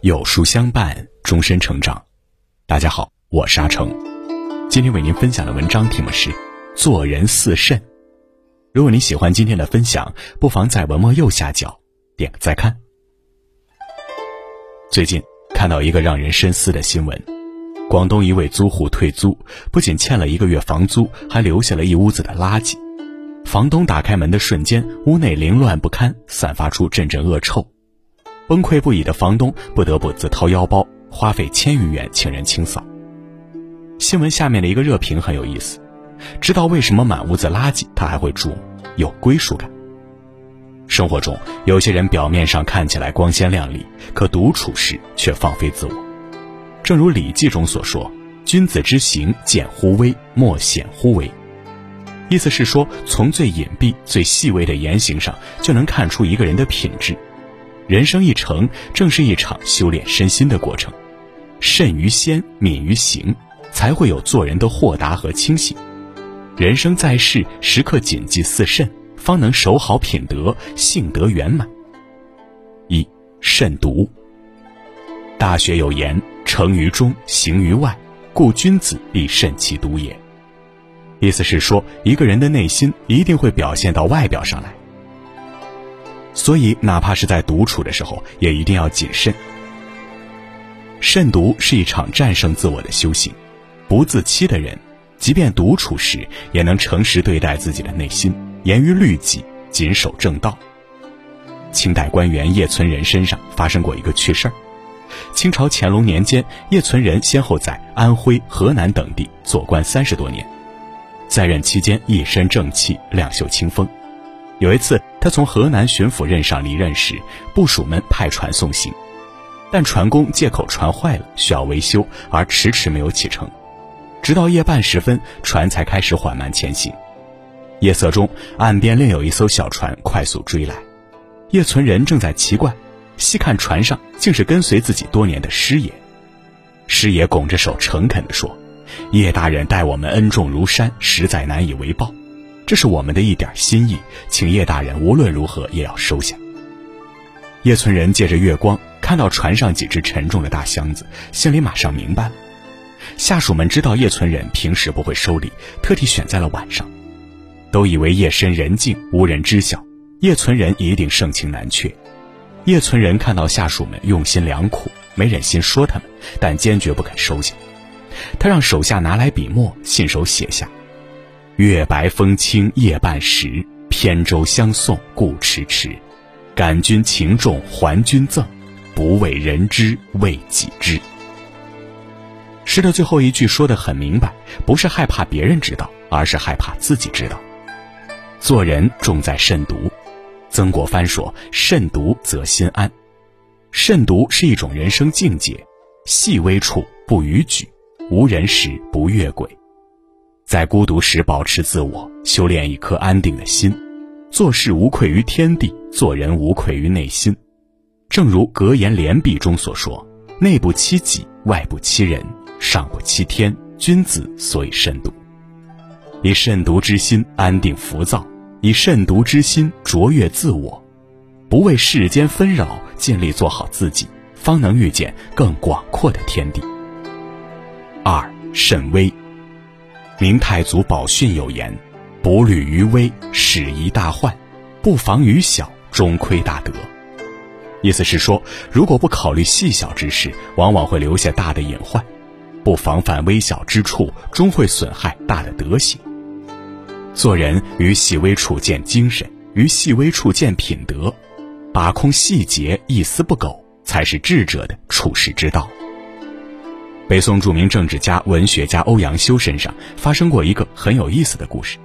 有书相伴，终身成长。大家好，我是阿成，今天为您分享的文章题目是《做人似肾》。如果你喜欢今天的分享，不妨在文末右下角点个再看。最近看到一个让人深思的新闻：广东一位租户退租，不仅欠了一个月房租，还留下了一屋子的垃圾。房东打开门的瞬间，屋内凌乱不堪，散发出阵阵恶臭。崩溃不已的房东不得不自掏腰包，花费千余元请人清扫。新闻下面的一个热评很有意思：知道为什么满屋子垃圾他还会住？有归属感。生活中有些人表面上看起来光鲜亮丽，可独处时却放飞自我。正如《礼记》中所说：“君子之行，简乎微，莫显乎微。”意思是说，从最隐蔽、最细微的言行上，就能看出一个人的品质。人生一程，正是一场修炼身心的过程。慎于先，敏于行，才会有做人的豁达和清醒。人生在世，时刻谨记四慎，方能守好品德，性德圆满。一慎独。大学有言：“成于中，行于外，故君子必慎其独也。”意思是说，一个人的内心一定会表现到外表上来。所以，哪怕是在独处的时候，也一定要谨慎。慎独是一场战胜自我的修行。不自欺的人，即便独处时，也能诚实对待自己的内心，严于律己，谨守正道。清代官员叶存仁身上发生过一个趣事儿：清朝乾隆年间，叶存仁先后在安徽、河南等地做官三十多年，在任期间一身正气，两袖清风。有一次，他从河南巡抚任上离任时，部属们派船送行，但船工借口船坏了需要维修，而迟迟没有启程。直到夜半时分，船才开始缓慢前行。夜色中，岸边另有一艘小船快速追来。叶存仁正在奇怪，细看船上竟是跟随自己多年的师爷。师爷拱着手，诚恳地说：“叶大人待我们恩重如山，实在难以为报。”这是我们的一点心意，请叶大人无论如何也要收下。叶存仁借着月光看到船上几只沉重的大箱子，心里马上明白了。下属们知道叶存仁平时不会收礼，特地选在了晚上，都以为夜深人静无人知晓，叶存仁一定盛情难却。叶存仁看到下属们用心良苦，没忍心说他们，但坚决不肯收下。他让手下拿来笔墨，信手写下。月白风清夜半时，扁舟相送故迟迟。感君情重还君赠，不为人知为己知。诗的最后一句说得很明白，不是害怕别人知道，而是害怕自己知道。做人重在慎独，曾国藩说：“慎独则心安。”慎独是一种人生境界，细微处不逾矩，无人时不越轨。在孤独时保持自我，修炼一颗安定的心，做事无愧于天地，做人无愧于内心。正如格言联璧中所说：“内不欺己，外不欺人，上不欺天。君子所以慎独。以慎独之心安定浮躁，以慎独之心卓越自我，不为世间纷扰，尽力做好自己，方能遇见更广阔的天地。”二慎微。明太祖宝训有言：“不虑于微，始贻大患；不防于小，终亏大德。”意思是说，如果不考虑细小之事，往往会留下大的隐患；不防范微小之处，终会损害大的德行。做人于细微处见精神，于细微处见品德，把控细节，一丝不苟，才是智者的处世之道。北宋著名政治家、文学家欧阳修身上发生过一个很有意思的故事。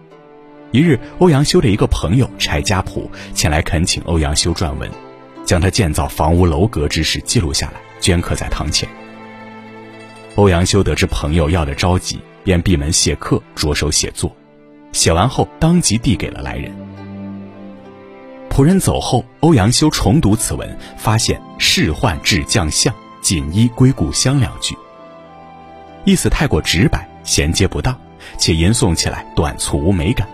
一日，欧阳修的一个朋友柴家仆前来恳请欧阳修撰文，将他建造房屋楼阁之事记录下来，镌刻在堂前。欧阳修得知朋友要的着急，便闭门谢客，着手写作。写完后，当即递给了来人。仆人走后，欧阳修重读此文，发现“仕宦至将相，锦衣归故乡”两句。意思太过直白，衔接不当，且吟诵起来短促无美感。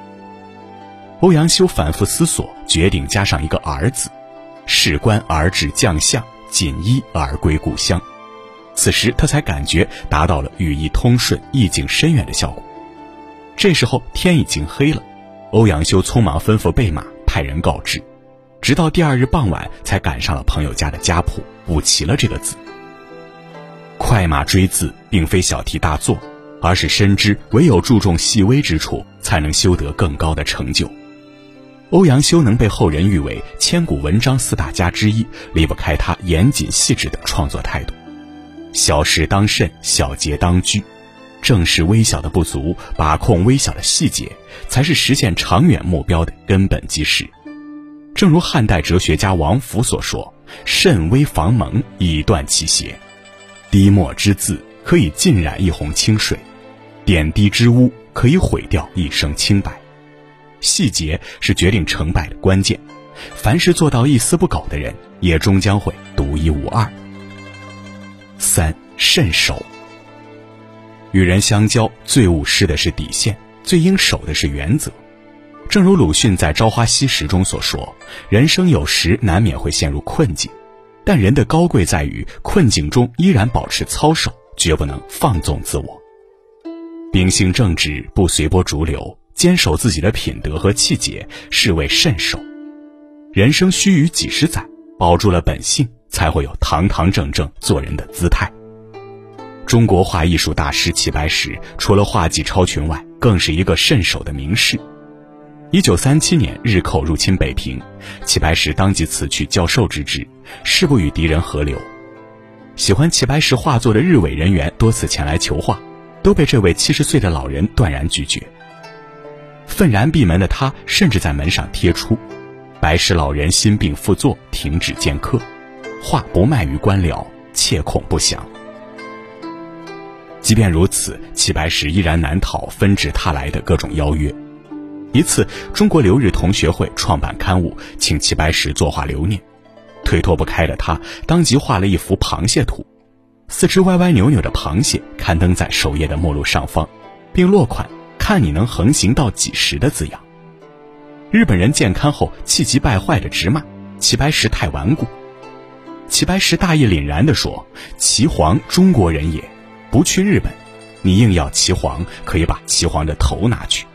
欧阳修反复思索，决定加上一个“儿”字，“士官儿至将相，锦衣而归故乡。此时他才感觉达到了羽翼通顺、意境深远的效果。这时候天已经黑了，欧阳修匆忙吩咐备马，派人告知，直到第二日傍晚才赶上了朋友家的家谱，补齐了这个字。快马追字，并非小题大做，而是深知唯有注重细微之处，才能修得更高的成就。欧阳修能被后人誉为千古文章四大家之一，离不开他严谨细致的创作态度。小事当慎，小节当居，正视微小的不足，把控微小的细节，才是实现长远目标的根本基石。正如汉代哲学家王弗所说：“慎微防蒙，以断其邪。滴墨之字，可以浸染一泓清水；点滴之污，可以毁掉一生清白。细节是决定成败的关键。凡是做到一丝不苟的人，也终将会独一无二。”三慎守。与人相交，最务失的是底线，最应守的是原则。正如鲁迅在《朝花夕拾》中所说：“人生有时难免会陷入困境，但人的高贵在于困境中依然保持操守，绝不能放纵自我。秉性正直，不随波逐流，坚守自己的品德和气节，是谓慎守。人生须臾几十载，保住了本性。”才会有堂堂正正做人的姿态。中国画艺术大师齐白石，除了画技超群外，更是一个慎守的名士。一九三七年，日寇入侵北平，齐白石当即辞去教授之职，誓不与敌人合流。喜欢齐白石画作的日伪人员多次前来求画，都被这位七十岁的老人断然拒绝。愤然闭门的他，甚至在门上贴出：“白石老人心病复作，停止见客。”画不卖于官僚，切恐不祥。即便如此，齐白石依然难逃纷至沓来的各种邀约。一次，中国留日同学会创办刊物，请齐白石作画留念，推脱不开的他当即画了一幅螃蟹图，四只歪歪扭扭的螃蟹刊登在首页的目录上方，并落款“看你能横行到几时”的字样。日本人见刊后气急败坏的直骂齐白石太顽固。齐白石大义凛然地说：“齐黄中国人也，不去日本，你硬要齐黄，可以把齐黄的头拿去。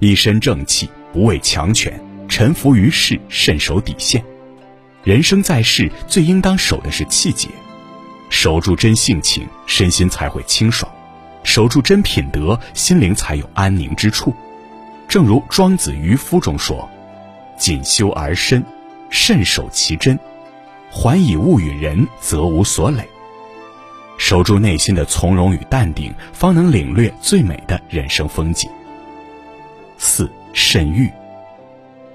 一身正气，不畏强权，臣服于世，慎守底线。人生在世，最应当守的是气节，守住真性情，身心才会清爽；守住真品德，心灵才有安宁之处。正如《庄子·渔夫》中说：‘谨修而身，慎守其真。’”还以物与人，则无所累。守住内心的从容与淡定，方能领略最美的人生风景。四慎欲。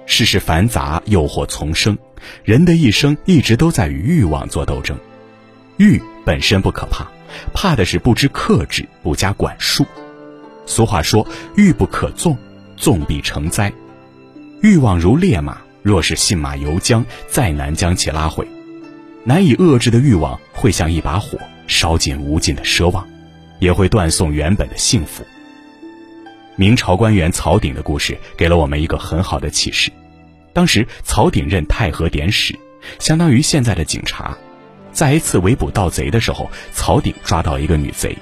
世事繁杂，诱惑丛生，人的一生一直都在与欲望做斗争。欲本身不可怕，怕的是不知克制，不加管束。俗话说：“欲不可纵，纵必成灾。”欲望如烈马，若是信马由缰，再难将其拉回。难以遏制的欲望会像一把火，烧尽无尽的奢望，也会断送原本的幸福。明朝官员曹鼎的故事给了我们一个很好的启示。当时曹鼎任太和典史，相当于现在的警察。在一次围捕盗贼的时候，曹鼎抓到一个女贼。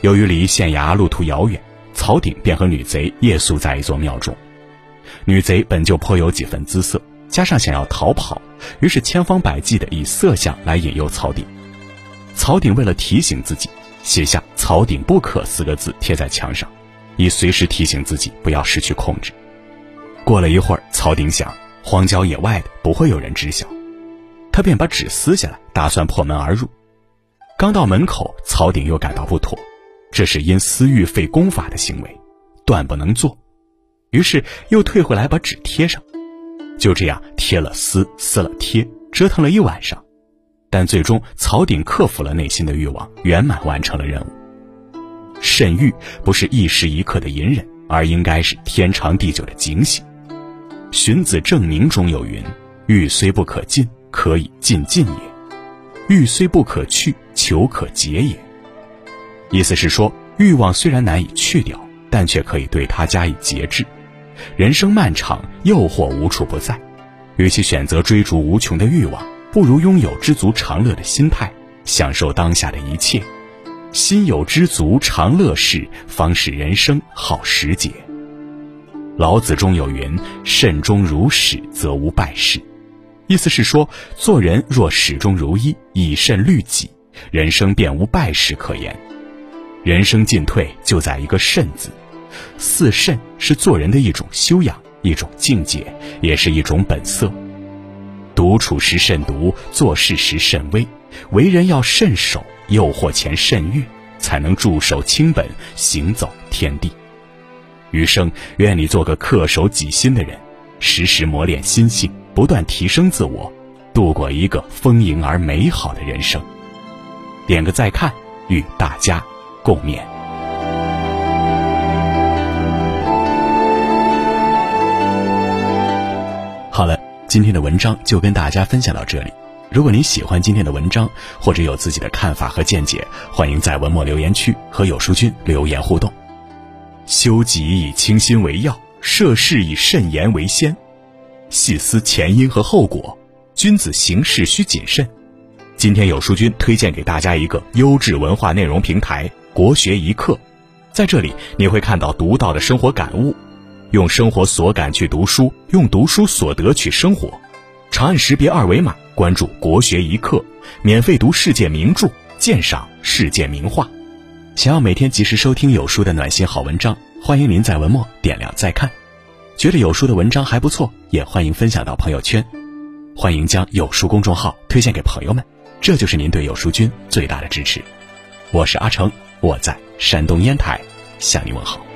由于离县衙路途遥远，曹鼎便和女贼夜宿在一座庙中。女贼本就颇有几分姿色。加上想要逃跑，于是千方百计的以色相来引诱曹鼎。曹鼎为了提醒自己，写下“曹鼎不可”四个字贴在墙上，以随时提醒自己不要失去控制。过了一会儿，曹鼎想，荒郊野外的不会有人知晓，他便把纸撕下来，打算破门而入。刚到门口，曹鼎又感到不妥，这是因私欲废功法的行为，断不能做。于是又退回来把纸贴上。就这样贴了撕，撕了贴，折腾了一晚上，但最终曹鼎克服了内心的欲望，圆满完成了任务。慎欲不是一时一刻的隐忍，而应该是天长地久的警醒。荀子正名中有云：“欲虽不可尽，可以尽尽也；欲虽不可去，求可节也。”意思是说，欲望虽然难以去掉，但却可以对它加以节制。人生漫长，诱惑无处不在，与其选择追逐无穷的欲望，不如拥有知足常乐的心态，享受当下的一切。心有知足常乐事，方使人生好时节。老子中有云：“慎终如始，则无败事。”意思是说，做人若始终如一，以慎律己，人生便无败事可言。人生进退就在一个“慎”字。四慎是做人的一种修养，一种境界，也是一种本色。独处时慎独，做事时慎微，为人要慎守，诱惑前慎欲，才能驻守清本，行走天地。余生，愿你做个恪守己心的人，时时磨练心性，不断提升自我，度过一个丰盈而美好的人生。点个再看，与大家共勉。好了，今天的文章就跟大家分享到这里。如果您喜欢今天的文章，或者有自己的看法和见解，欢迎在文末留言区和有书君留言互动。修己以清心为要，涉事以慎言为先，细思前因和后果，君子行事需谨慎。今天有书君推荐给大家一个优质文化内容平台——国学一课，在这里你会看到独到的生活感悟，用生活所感去读书，用读书所得去生活。长按识别二维码，关注国学一课，免费读世界名著，鉴赏世界名画。想要每天及时收听有书的暖心好文章，欢迎您在文末点亮再看。觉得有书的文章还不错，也欢迎分享到朋友圈。欢迎将有书公众号推荐给朋友们，这就是您对有书君最大的支持。我是阿成，我在山东烟台向你问好。